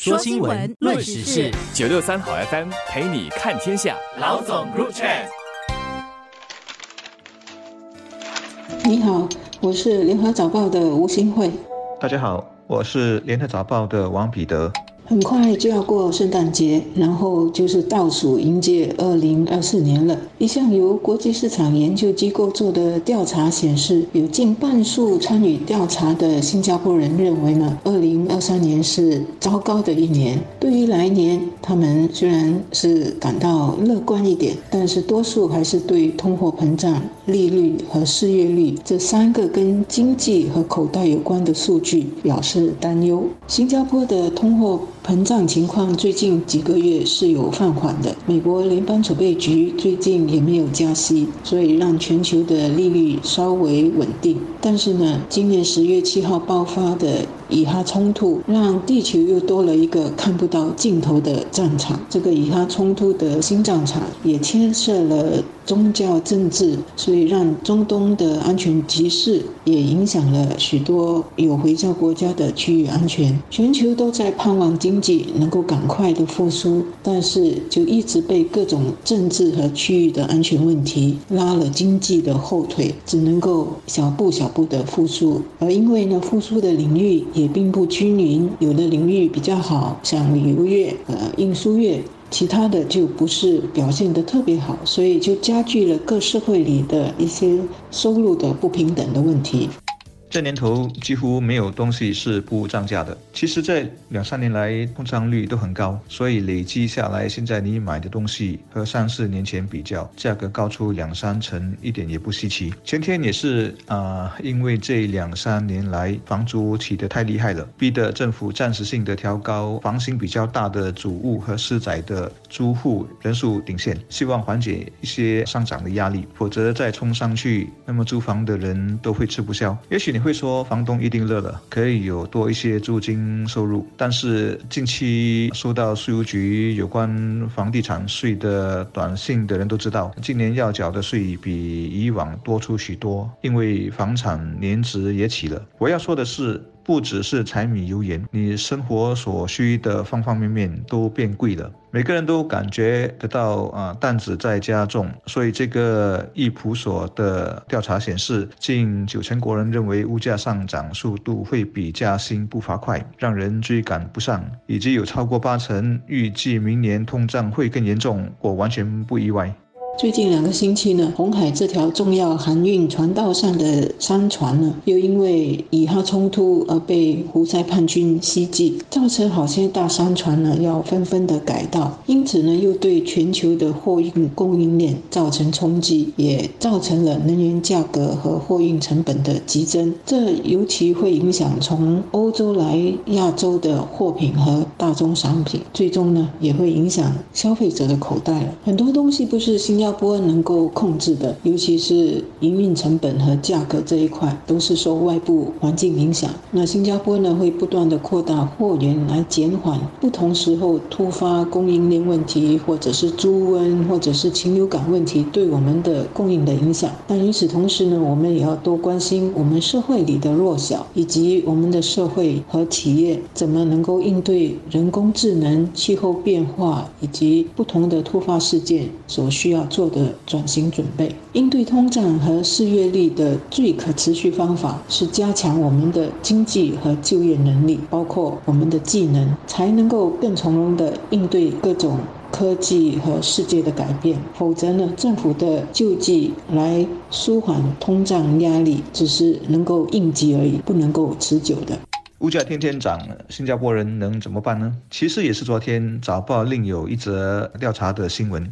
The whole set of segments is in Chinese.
说新闻，论时事，九六三好 FM 陪你看天下。老总 Group Chat。你好，我是联合早报的吴新慧。大家好，我是联合早报的王彼得。很快就要过圣诞节，然后就是倒数迎接二零二四年了。一项由国际市场研究机构做的调查显示，有近半数参与调查的新加坡人认为呢，二零二三年是糟糕的一年。对于来年，他们虽然是感到乐观一点，但是多数还是对通货膨胀、利率和失业率这三个跟经济和口袋有关的数据表示担忧。新加坡的通货膨胀情况最近几个月是有放缓的，美国联邦储备局最近也没有加息，所以让全球的利率稍微稳定。但是呢，今年十月七号爆发的以哈冲突，让地球又多了一个看不到尽头的战场。这个以哈冲突的新战场也牵涉了。宗教政治，所以让中东的安全局势也影响了许多有回教国家的区域安全。全球都在盼望经济能够赶快的复苏，但是就一直被各种政治和区域的安全问题拉了经济的后腿，只能够小步小步的复苏。而因为呢，复苏的领域也并不均匀，有的领域比较好，像旅游业、呃运输业。其他的就不是表现得特别好，所以就加剧了各社会里的一些收入的不平等的问题。这年头几乎没有东西是不涨价的。其实这两三年来通胀率都很高，所以累积下来，现在你买的东西和三四年前比较，价格高出两三成，一点也不稀奇。前天也是啊，因为这两三年来房租起得太厉害了，逼得政府暂时性的调高房型比较大的主屋和私宅的租户人数顶线，希望缓解一些上涨的压力。否则再冲上去，那么租房的人都会吃不消。也许你。会说房东一定乐了，可以有多一些租金收入。但是近期收到税务局有关房地产税的短信的人都知道，今年要缴的税比以往多出许多，因为房产年值也起了。我要说的是。不只是柴米油盐，你生活所需的方方面面都变贵了。每个人都感觉得到啊，担子在加重。所以这个易普所的调查显示，近九成国人认为物价上涨速度会比加薪步伐快，让人追赶不上。以及有超过八成预计明年通胀会更严重，我完全不意外。最近两个星期呢，红海这条重要航运船道上的商船呢，又因为以哈冲突而被胡塞叛军袭击，造成好些大商船呢要纷纷的改道，因此呢，又对全球的货运供应链造成冲击，也造成了能源价格和货运成本的急增。这尤其会影响从欧洲来亚洲的货品和大宗商品，最终呢，也会影响消费者的口袋了。很多东西不是新加新加坡能够控制的，尤其是营运成本和价格这一块，都是受外部环境影响。那新加坡呢，会不断的扩大货源来减缓不同时候突发供应链问题，或者是猪瘟，或者是禽流感问题对我们的供应的影响。但与此同时呢，我们也要多关心我们社会里的弱小，以及我们的社会和企业怎么能够应对人工智能、气候变化以及不同的突发事件所需要。做的转型准备，应对通胀和失业率的最可持续方法是加强我们的经济和就业能力，包括我们的技能，才能够更从容的应对各种科技和世界的改变。否则呢，政府的救济来舒缓通胀压力，只是能够应急而已，不能够持久的。物价天天涨，新加坡人能怎么办呢？其实也是昨天早报另有一则调查的新闻，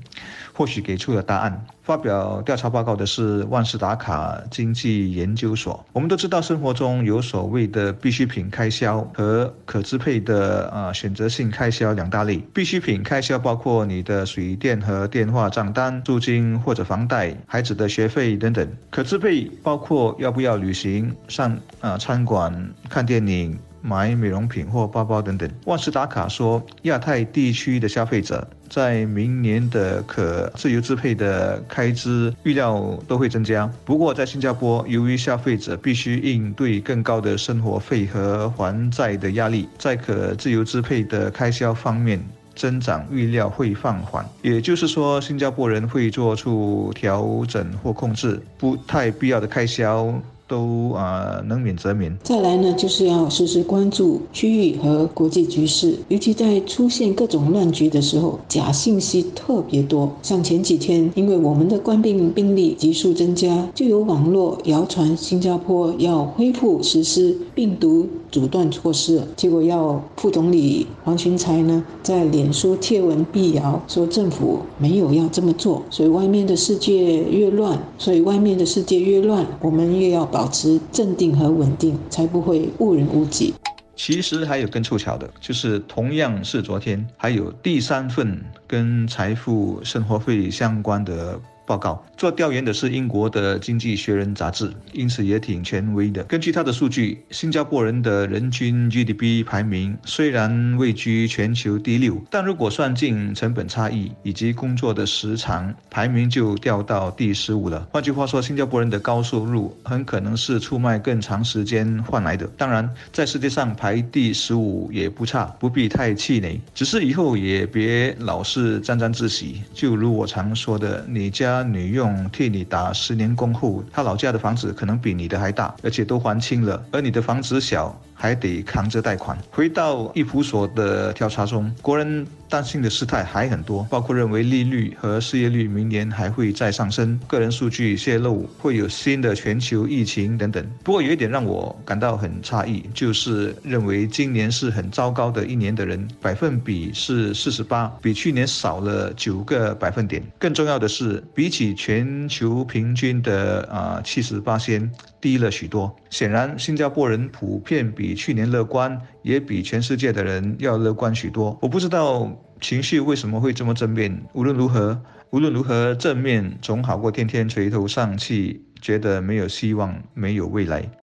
或许给出了答案。发表调查报告的是万事达卡经济研究所。我们都知道，生活中有所谓的必需品开销和可支配的啊选择性开销两大类。必需品开销包括你的水电和电话账单、租金或者房贷、孩子的学费等等。可支配包括要不要旅行、上啊餐馆、看电影。买美容品或包包等等。万事达卡说，亚太地区的消费者在明年的可自由支配的开支预料都会增加。不过，在新加坡，由于消费者必须应对更高的生活费和还债的压力，在可自由支配的开销方面。增长预料会放缓，也就是说，新加坡人会做出调整或控制不太必要的开销。都啊能免则免。再来呢，就是要时时关注区域和国际局势，尤其在出现各种乱局的时候，假信息特别多。像前几天，因为我们的冠病病例急速增加，就有网络谣传新加坡要恢复实施病毒阻断措施，结果要副总理黄群才呢在脸书贴文辟谣，说政府没有要这么做。所以外面的世界越乱，所以外面的世界越乱，我们越要。保持镇定和稳定，才不会误人误己。其实还有更凑巧的，就是同样是昨天，还有第三份跟财富生活费相关的。报告做调研的是英国的《经济学人》杂志，因此也挺权威的。根据他的数据，新加坡人的人均 GDP 排名虽然位居全球第六，但如果算进成本差异以及工作的时长，排名就掉到第十五了。换句话说，新加坡人的高收入很可能是出卖更长时间换来的。当然，在世界上排第十五也不差，不必太气馁。只是以后也别老是沾沾自喜。就如我常说的，你家。女佣替你打十年工户，他老家的房子可能比你的还大，而且都还清了，而你的房子小。还得扛着贷款。回到易普所的调查中，国人担心的事态还很多，包括认为利率和失业率明年还会再上升，个人数据泄露会有新的全球疫情等等。不过有一点让我感到很诧异，就是认为今年是很糟糕的一年的人，百分比是四十八，比去年少了九个百分点。更重要的是，比起全球平均的啊七十八先。低了许多。显然，新加坡人普遍比去年乐观，也比全世界的人要乐观许多。我不知道情绪为什么会这么正面。无论如何，无论如何，正面总好过天天垂头丧气，觉得没有希望，没有未来。